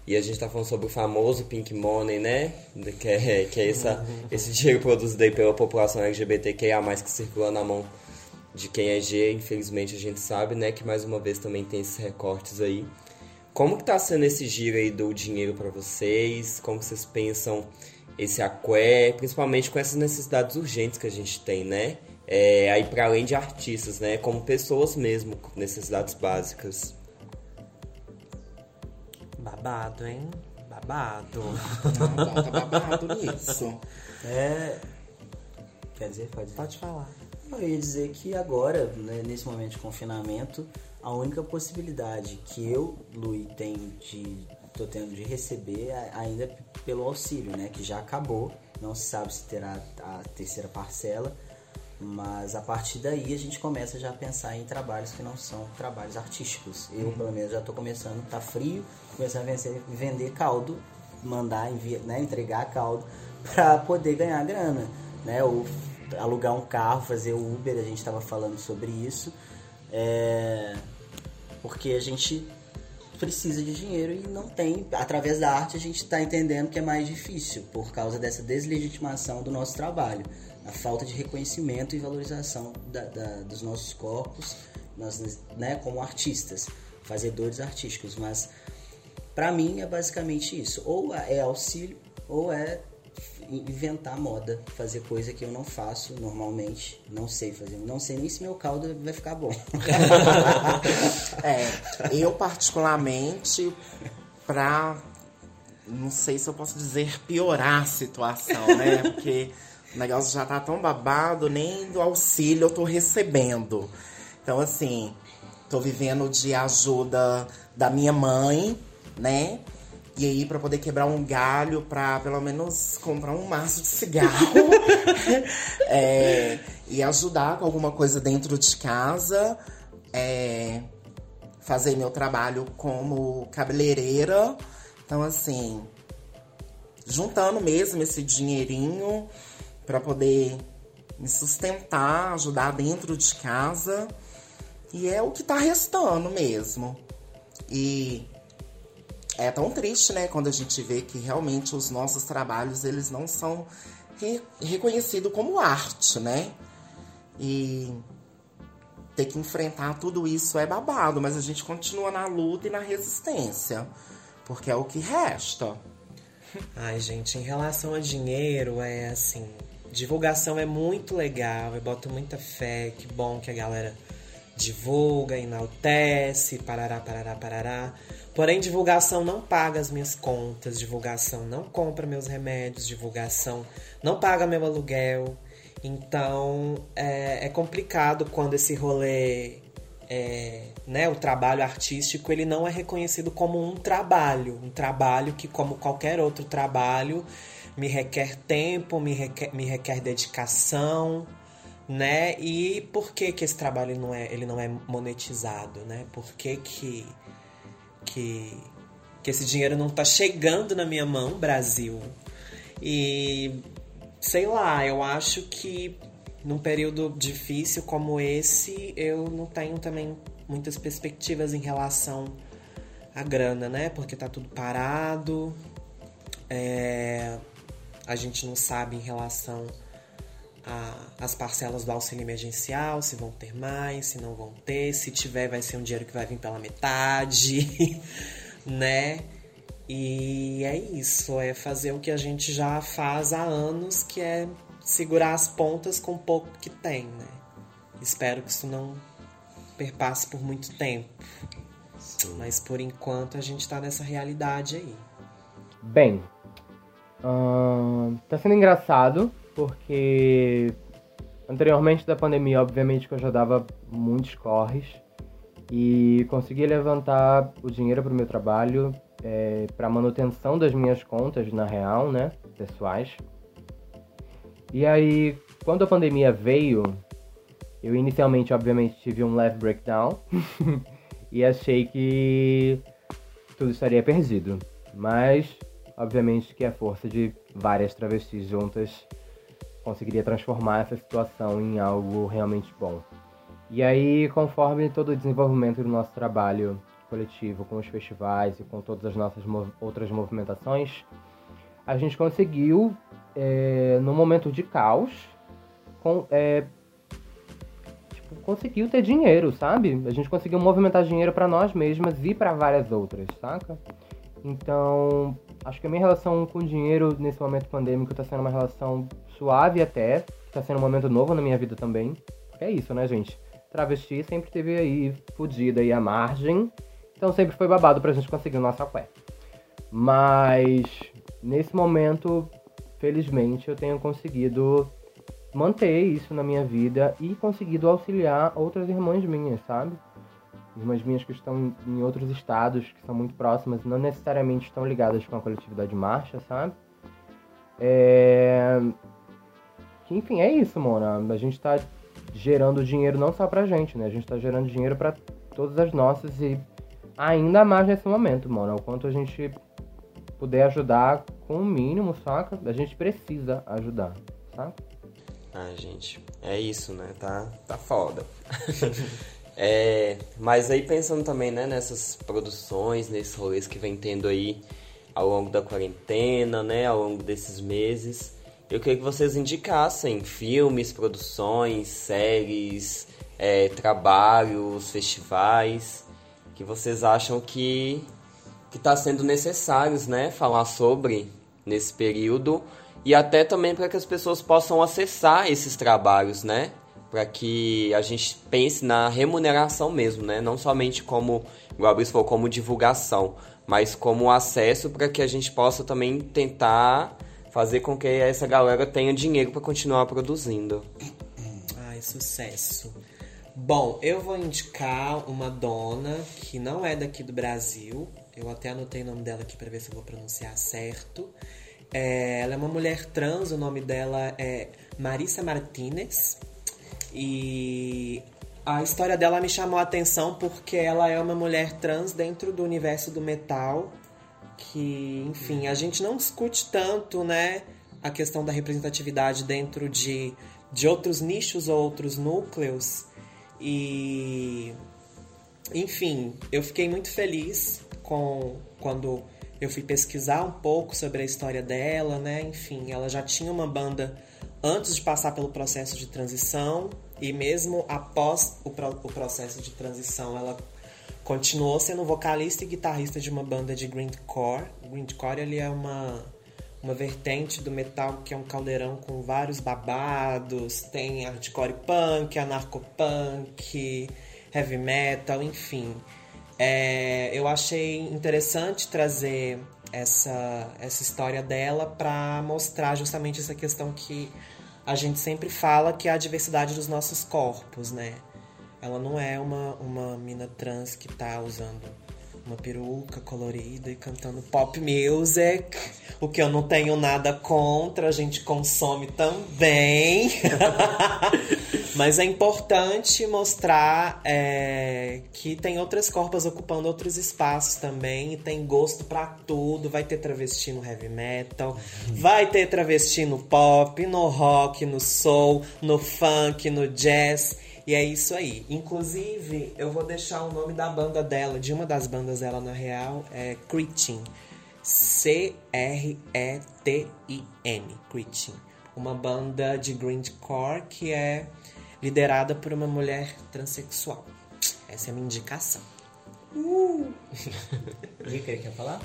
E a gente tá falando sobre o famoso Pink Money, né? Que é, que é essa, esse dinheiro produzido aí pela população LGBTQIA+, que circula na mão de quem é G. Infelizmente a gente sabe, né? Que mais uma vez também tem esses recortes aí. Como que tá sendo esse giro aí do dinheiro para vocês? Como que vocês pensam esse aqué, principalmente com essas necessidades urgentes que a gente tem, né? É, aí para além de artistas, né? Como pessoas mesmo, com necessidades básicas. Babado, hein? Babado. Não, tá babado nisso. É. Quer dizer, pode dizer. Pode falar. Eu ia dizer que agora, né, nesse momento de confinamento, a única possibilidade que eu, Lui, tenho de tô tendo de receber a- ainda é pelo auxílio, né, que já acabou. Não se sabe se terá a terceira parcela, mas a partir daí a gente começa já a pensar em trabalhos que não são trabalhos artísticos. Eu, pelo menos, já tô começando, tá frio, começando a vencer- vender caldo, mandar, envia, né, entregar caldo para poder ganhar grana, né? Ou alugar um carro, fazer Uber, a gente estava falando sobre isso. É, porque a gente precisa de dinheiro e não tem. Através da arte a gente está entendendo que é mais difícil por causa dessa deslegitimação do nosso trabalho, a falta de reconhecimento e valorização da- da- dos nossos corpos, nós, né, como artistas, fazedores artísticos. Mas para mim é basicamente isso: ou é auxílio ou é inventar moda, fazer coisa que eu não faço normalmente, não sei fazer, não sei nem se meu caldo vai ficar bom. É, eu particularmente, pra. Não sei se eu posso dizer piorar a situação, né? Porque o negócio já tá tão babado, nem do auxílio eu tô recebendo. Então, assim, tô vivendo de ajuda da minha mãe, né? E aí, pra poder quebrar um galho, pra pelo menos comprar um maço de cigarro. É, e ajudar com alguma coisa dentro de casa. É, fazer meu trabalho como cabeleireira. Então, assim, juntando mesmo esse dinheirinho para poder me sustentar, ajudar dentro de casa. E é o que tá restando mesmo. E é tão triste, né, quando a gente vê que realmente os nossos trabalhos eles não são re reconhecidos como arte, né? E ter que enfrentar tudo isso é babado, mas a gente continua na luta e na resistência, porque é o que resta. Ai, gente, em relação a dinheiro, é assim. Divulgação é muito legal, eu boto muita fé, que bom que a galera divulga, enaltece, parará, parará, parará. Porém, divulgação não paga as minhas contas, divulgação não compra meus remédios, divulgação não paga meu aluguel. Então, é, é complicado quando esse rolê, é, né, o trabalho artístico, ele não é reconhecido como um trabalho. Um trabalho que, como qualquer outro trabalho, me requer tempo, me requer, me requer dedicação, né? E por que que esse trabalho não é, ele não é monetizado, né? Por que que, que, que esse dinheiro não tá chegando na minha mão, Brasil? E sei lá, eu acho que num período difícil como esse, eu não tenho também muitas perspectivas em relação à grana, né? Porque tá tudo parado. É, a gente não sabe em relação às parcelas do auxílio emergencial, se vão ter mais, se não vão ter, se tiver vai ser um dinheiro que vai vir pela metade, né? E é isso, é fazer o que a gente já faz há anos, que é segurar as pontas com o pouco que tem, né? Espero que isso não perpasse por muito tempo. Mas por enquanto a gente tá nessa realidade aí. Bem, ahn, tá sendo engraçado, porque anteriormente da pandemia, obviamente que eu já dava muitos corres e consegui levantar o dinheiro para o meu trabalho, é, para manutenção das minhas contas, na real, né, pessoais. E aí, quando a pandemia veio, eu inicialmente, obviamente, tive um leve breakdown e achei que tudo estaria perdido. Mas obviamente que a força de várias travestis juntas conseguiria transformar essa situação em algo realmente bom. E aí, conforme todo o desenvolvimento do nosso trabalho coletivo com os festivais e com todas as nossas mov outras movimentações, a gente conseguiu, é, no momento de caos, com, é, tipo, conseguiu ter dinheiro, sabe? A gente conseguiu movimentar dinheiro para nós mesmas e para várias outras, saca? Então, acho que a minha relação com dinheiro nesse momento pandêmico está sendo uma relação suave até, está sendo um momento novo na minha vida também. É isso, né, gente? Travesti sempre teve aí fudida aí à margem, então sempre foi babado pra gente conseguir o nosso aqué. Mas nesse momento, felizmente, eu tenho conseguido manter isso na minha vida e conseguido auxiliar outras irmãs minhas, sabe? Irmãs minhas que estão em outros estados, que são muito próximas, não necessariamente estão ligadas com a coletividade marcha, sabe? É... Enfim, é isso, Mona. A gente tá gerando dinheiro não só pra gente, né? A gente tá gerando dinheiro para todas as nossas e ainda mais nesse momento, Mona. O quanto a gente puder ajudar com o mínimo, saca? A gente precisa ajudar, saca? Ah, gente, é isso, né? Tá, tá foda. é, mas aí pensando também, né, nessas produções, nesses rolês que vem tendo aí ao longo da quarentena, né, ao longo desses meses, eu queria que vocês indicassem filmes, produções, séries, é, trabalhos, festivais, que vocês acham que que está sendo necessários, né, falar sobre nesse período e até também para que as pessoas possam acessar esses trabalhos, né? Para que a gente pense na remuneração mesmo, né? Não somente como, igual a Brice falou, como divulgação, mas como acesso para que a gente possa também tentar fazer com que essa galera tenha dinheiro para continuar produzindo. Ai, sucesso. Bom, eu vou indicar uma dona que não é daqui do Brasil. Eu até anotei o nome dela aqui para ver se eu vou pronunciar certo. É, ela é uma mulher trans, o nome dela é Marissa Martinez. E a história dela me chamou a atenção porque ela é uma mulher trans dentro do universo do metal. Que, enfim, a gente não discute tanto, né? A questão da representatividade dentro de, de outros nichos ou outros núcleos. E. Enfim, eu fiquei muito feliz com quando eu fui pesquisar um pouco sobre a história dela, né? Enfim, ela já tinha uma banda antes de passar pelo processo de transição e mesmo após o, pro, o processo de transição, ela continuou sendo vocalista e guitarrista de uma banda de grindcore. Grindcore ele é uma uma vertente do metal que é um caldeirão com vários babados, tem hardcore punk, anarcopunk, heavy metal, enfim. É, eu achei interessante trazer essa, essa história dela para mostrar justamente essa questão que a gente sempre fala que a diversidade dos nossos corpos, né? Ela não é uma, uma mina trans que tá usando uma peruca colorida e cantando pop music, o que eu não tenho nada contra, a gente consome também. Mas é importante mostrar é, que tem outras corpas ocupando outros espaços também, tem gosto para tudo. Vai ter travesti no heavy metal, vai ter travesti no pop, no rock, no soul, no funk, no jazz. E é isso aí. Inclusive, eu vou deixar o nome da banda dela, de uma das bandas dela na real, é Cretin. C-R-E-T-I-N. Cretin. Uma banda de grindcore que é liderada por uma mulher transexual. Essa é a minha indicação. Uh! Rica, quer falar?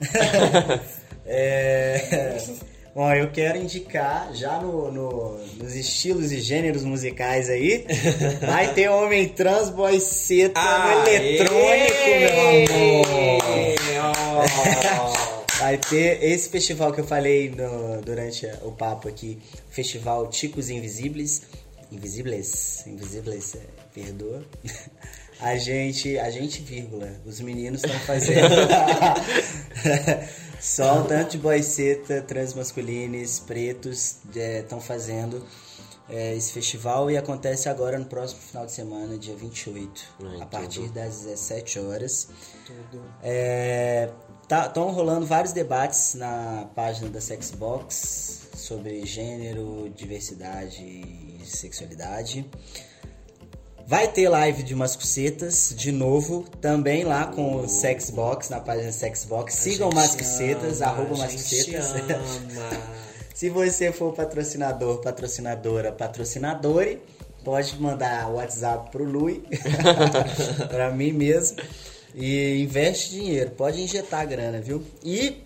é... Bom, eu quero indicar, já no, no, nos estilos e gêneros musicais aí, vai ter Homem Trans Boy Ceta no eletrônico, meu amor! Vai ter esse festival que eu falei no, durante o papo aqui, Festival Ticos Invisíveis. Invisíveis? Invisíveis, é, perdoa. A gente, a gente, vírgula, os meninos estão fazendo só um tanto de boiceta, transmasculines, pretos estão é, fazendo é, esse festival e acontece agora no próximo final de semana, dia 28, Ai, a partir das 17 horas. Tudo. É, Estão tá, rolando vários debates na página da Sexbox sobre gênero, diversidade e sexualidade. Vai ter live de umas cucetas de novo, também lá com o Sexbox, na página Sexbox. Sigam umas cucetas, arroba umas cucetas. Se você for patrocinador, patrocinadora, patrocinadore, pode mandar o WhatsApp pro Lui, para mim mesmo. E investe dinheiro, pode injetar grana, viu? E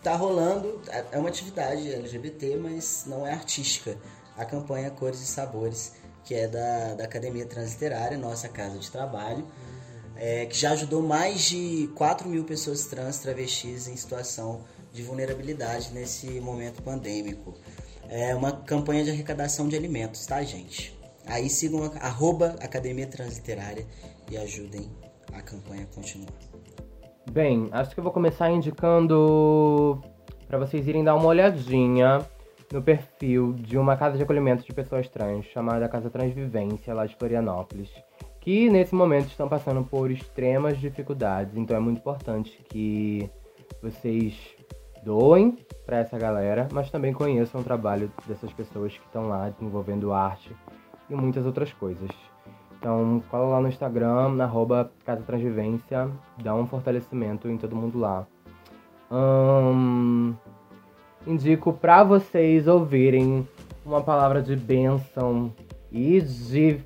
tá rolando, é uma atividade LGBT, mas não é artística. A campanha Cores e Sabores que é da, da Academia Transliterária, nossa casa de trabalho, é, que já ajudou mais de 4 mil pessoas trans, travestis em situação de vulnerabilidade nesse momento pandêmico. É uma campanha de arrecadação de alimentos, tá, gente? Aí sigam a, arroba Academia Transliterária e ajudem a campanha a continuar. Bem, acho que eu vou começar indicando para vocês irem dar uma olhadinha no perfil de uma casa de acolhimento de pessoas trans chamada Casa Transvivência, lá de Florianópolis, que nesse momento estão passando por extremas dificuldades. Então é muito importante que vocês doem para essa galera, mas também conheçam o trabalho dessas pessoas que estão lá desenvolvendo arte e muitas outras coisas. Então, cola lá no Instagram, na arroba Casa Transvivência, dá um fortalecimento em todo mundo lá. Hum, indico para vocês ouvirem uma palavra de bênção e de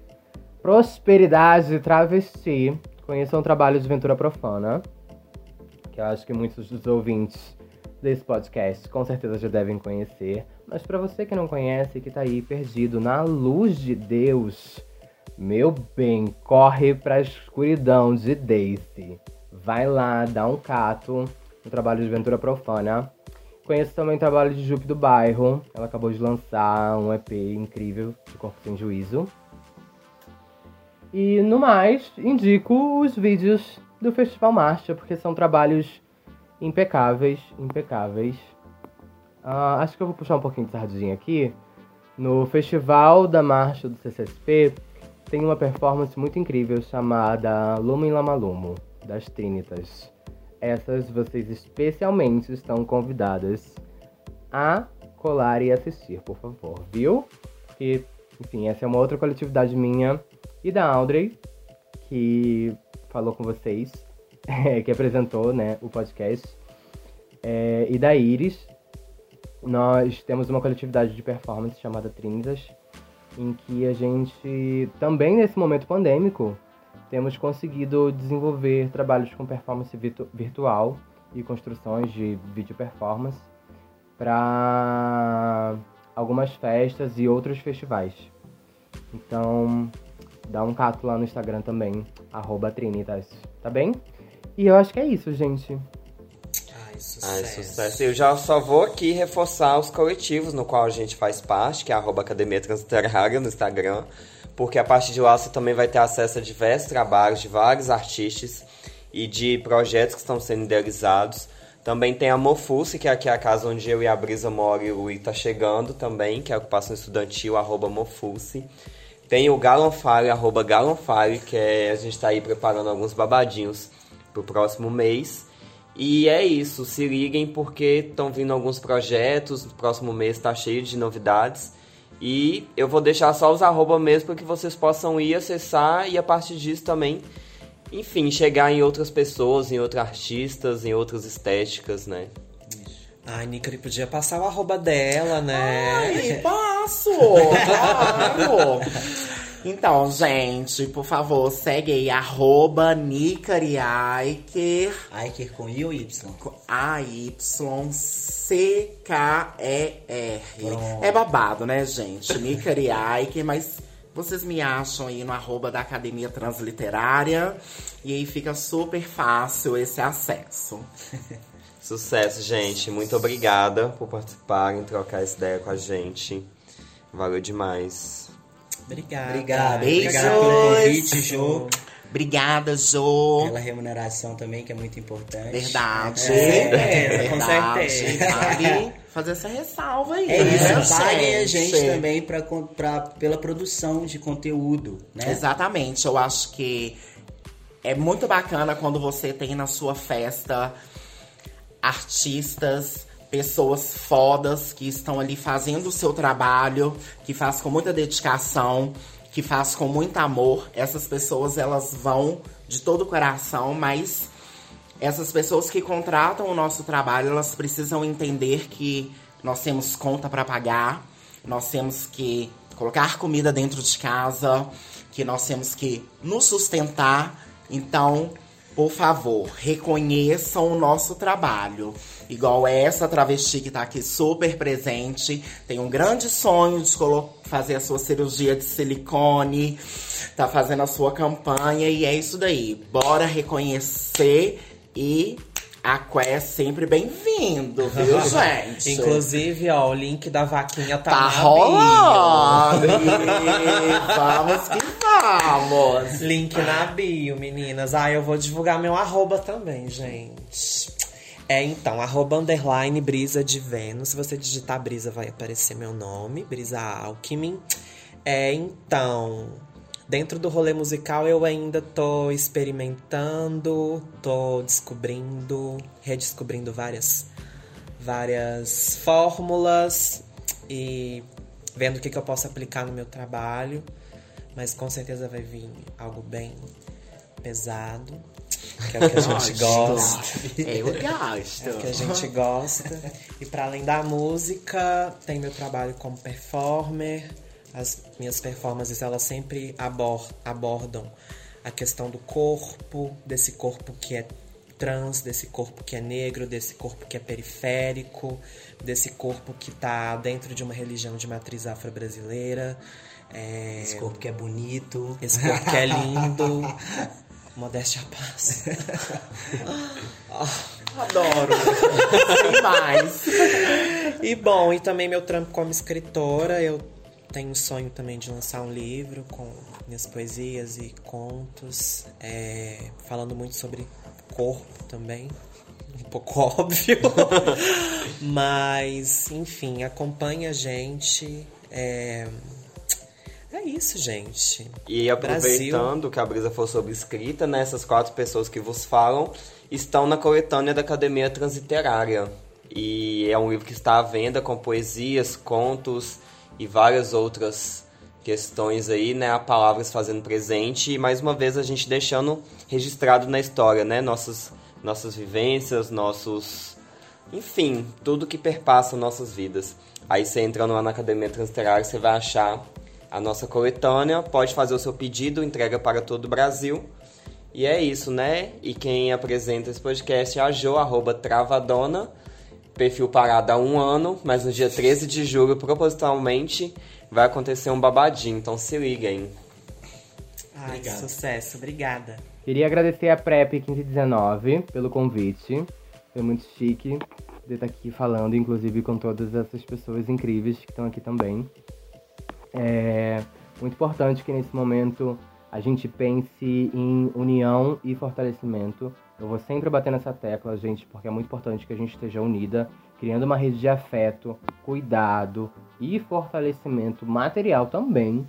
prosperidade travesti. Conheçam o trabalho de Ventura Profana, que eu acho que muitos dos ouvintes desse podcast com certeza já devem conhecer. Mas para você que não conhece, que tá aí perdido na luz de Deus, meu bem, corre pra escuridão de Daisy. Vai lá, dá um cato no trabalho de Ventura Profana Conheço também o trabalho de Jupe do Bairro. Ela acabou de lançar um EP incrível de Corpo Sem Juízo. E no mais, indico os vídeos do Festival Marcha, porque são trabalhos impecáveis, impecáveis. Uh, acho que eu vou puxar um pouquinho de sardinha aqui. No Festival da Marcha do CCSP tem uma performance muito incrível chamada Lumo em Lamalumo, das Trinitas. Essas vocês especialmente estão convidadas a colar e assistir, por favor, viu? E, enfim, essa é uma outra coletividade minha e da Audrey, que falou com vocês, que apresentou né, o podcast, é, e da Iris. Nós temos uma coletividade de performance chamada Trinzas, em que a gente, também nesse momento pandêmico, temos conseguido desenvolver trabalhos com performance virtu virtual e construções de vídeo performance para algumas festas e outros festivais. Então, dá um cato lá no Instagram também, arroba Trinitas, tá bem? E eu acho que é isso, gente. Ai, sucesso. Ai, sucesso. Eu já só vou aqui reforçar os coletivos no qual a gente faz parte, que é arroba Academia Transliterária no Instagram porque a partir de lá você também vai ter acesso a diversos trabalhos de vários artistas e de projetos que estão sendo idealizados. Também tem a Mofuce, que é aqui a casa onde eu e a Brisa moro e o Luí tá chegando também, que é a ocupação estudantil, arroba Mofuce. Tem o Galonfire, arroba Galonfire, que é, a gente está aí preparando alguns babadinhos pro próximo mês. E é isso, se liguem porque estão vindo alguns projetos, no próximo mês está cheio de novidades. E eu vou deixar só os arroba mesmo para que vocês possam ir acessar e a partir disso também, enfim, chegar em outras pessoas, em outros artistas, em outras estéticas, né? Ai, Nicole podia passar o arroba dela, né? Ai, passo! Claro! Então, gente, por favor, segue aí, arroba Nicari Aiker. Aiker com I ou Y? A-Y-C-K-E-R. É babado, né, gente? Nicari Aiker, mas vocês me acham aí no arroba da Academia Transliterária. E aí fica super fácil esse acesso. Sucesso, gente. Muito obrigada por participarem, trocar essa ideia com a gente. Valeu demais. Obrigada. Obrigada. Beijos. Obrigada pelo convite, Jô. Obrigada, Jô. Pela remuneração também, que é muito importante. Verdade. É, com certeza. Fazer essa ressalva aí. É isso, né, paguem a gente também pra, pra, pela produção de conteúdo, né? Exatamente. Eu acho que é muito bacana quando você tem na sua festa artistas, pessoas fodas que estão ali fazendo o seu trabalho, que faz com muita dedicação, que faz com muito amor. Essas pessoas elas vão de todo o coração, mas essas pessoas que contratam o nosso trabalho, elas precisam entender que nós temos conta para pagar, nós temos que colocar comida dentro de casa, que nós temos que nos sustentar. Então, por favor, reconheçam o nosso trabalho. Igual essa travesti que tá aqui super presente, tem um grande sonho de fazer a sua cirurgia de silicone, tá fazendo a sua campanha e é isso daí. Bora reconhecer e Aqué é sempre bem-vindo, viu, gente? Inclusive, ó, o link da vaquinha tá, tá rolando. vamos que vamos. Link na bio, meninas. Ah, eu vou divulgar meu arroba também, gente. É, então, arroba underline brisa de Vênus. Se você digitar brisa, vai aparecer meu nome, Brisa Alckmin. É, então, Dentro do rolê musical eu ainda tô experimentando, tô descobrindo, redescobrindo várias várias fórmulas e vendo o que, que eu posso aplicar no meu trabalho. Mas com certeza vai vir algo bem pesado, que é o que a gente gosta. Eu gosto. É o que a gente gosta. E para além da música, tem meu trabalho como performer as minhas performances elas sempre abordam a questão do corpo, desse corpo que é trans, desse corpo que é negro, desse corpo que é periférico, desse corpo que está dentro de uma religião de matriz afro-brasileira. É... Esse corpo que é bonito. Esse corpo que é lindo. Modéstia à paz. Adoro. Sem mais. E bom, e também meu trampo como escritora, eu tenho o sonho também de lançar um livro com minhas poesias e contos, é, falando muito sobre corpo também. Um pouco óbvio. Mas, enfim, acompanha a gente. É, é isso, gente. E aproveitando Brasil. que a brisa foi sobre escrita, né? Essas quatro pessoas que vos falam estão na coletânea da Academia Transliterária. E é um livro que está à venda com poesias, contos e várias outras questões aí, né, a palavras fazendo presente e mais uma vez a gente deixando registrado na história, né, nossas nossas vivências, nossos enfim, tudo que perpassa nossas vidas. Aí você entrando lá na Academia Transterária, você vai achar a nossa coletânea, pode fazer o seu pedido, entrega para todo o Brasil. E é isso, né? E quem apresenta esse podcast é a Jo, arroba Travadona perfil parado há um ano, mas no dia 13 de julho, propositalmente, vai acontecer um babadinho, então se liguem. Ai, que sucesso, obrigada. Queria agradecer a PrEP 1519 pelo convite. Foi muito chique de estar aqui falando, inclusive com todas essas pessoas incríveis que estão aqui também. É muito importante que nesse momento a gente pense em união e fortalecimento eu vou sempre bater nessa tecla, gente, porque é muito importante que a gente esteja unida, criando uma rede de afeto, cuidado e fortalecimento material também,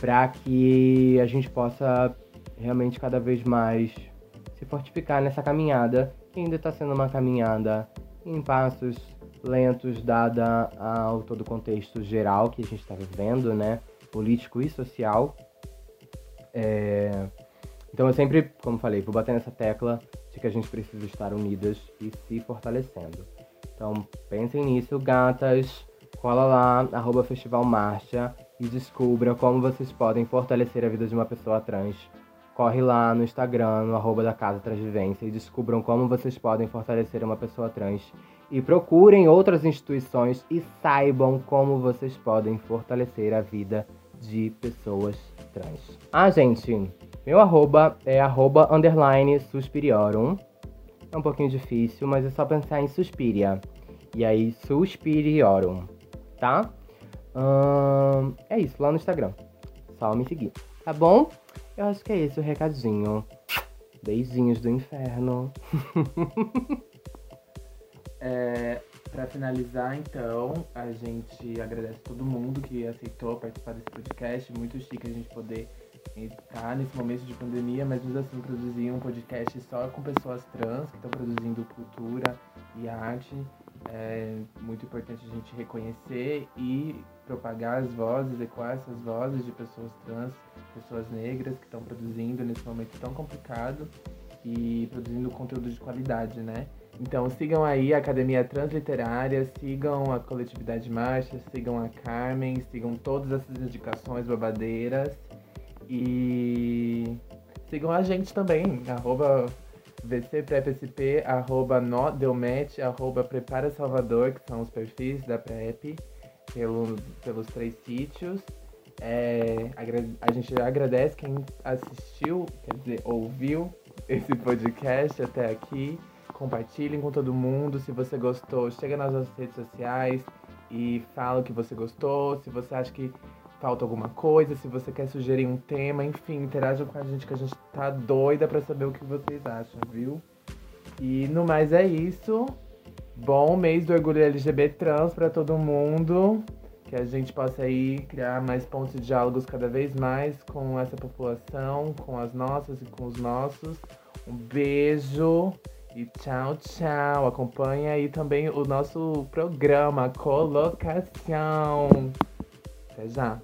para que a gente possa realmente cada vez mais se fortificar nessa caminhada, que ainda está sendo uma caminhada em passos lentos, dada ao todo o contexto geral que a gente está vivendo, né, político e social. É então eu sempre, como falei, vou bater nessa tecla de que a gente precisa estar unidas e se fortalecendo. Então pensem nisso, gatas. Cola lá, arroba Festival Marcha e descubra como vocês podem fortalecer a vida de uma pessoa trans. Corre lá no Instagram, no arroba da Casa Transvivência e descubram como vocês podem fortalecer uma pessoa trans. E procurem outras instituições e saibam como vocês podem fortalecer a vida de pessoas trans. Ah, gente, meu arroba é arroba underline suspiriorum. É um pouquinho difícil, mas é só pensar em suspiria. E aí, suspiriorum, tá? Hum, é isso, lá no Instagram. Só me seguir, tá bom? Eu acho que é esse o recadinho. Beijinhos do inferno. é, para finalizar, então, a gente agradece todo mundo que aceitou participar desse podcast. Muito chique a gente poder tá nesse momento de pandemia, mas mesmo assim produzir um podcast só com pessoas trans que estão produzindo cultura e arte. É muito importante a gente reconhecer e propagar as vozes, ecoar essas vozes de pessoas trans, pessoas negras que estão produzindo nesse momento tão complicado e produzindo conteúdo de qualidade, né? Então sigam aí a Academia Transliterária, sigam a Coletividade Marcha, sigam a Carmen, sigam todas essas indicações babadeiras e sigam a gente também, arroba VCPrepSP, arroba Nodelmet, arroba Prepara Salvador, que são os perfis da PrEP, pelo, pelos três sítios. É, a gente agradece quem assistiu, quer dizer, ouviu esse podcast até aqui. Compartilhem com todo mundo. Se você gostou, chega nas nossas redes sociais e fala o que você gostou. Se você acha que falta alguma coisa, se você quer sugerir um tema, enfim, interajam com a gente que a gente tá doida pra saber o que vocês acham, viu? E no mais é isso. Bom mês do orgulho LGBT trans para todo mundo. Que a gente possa aí criar mais pontos de diálogos cada vez mais com essa população, com as nossas e com os nossos. Um beijo e tchau, tchau. Acompanhe aí também o nosso programa Colocação. Até já.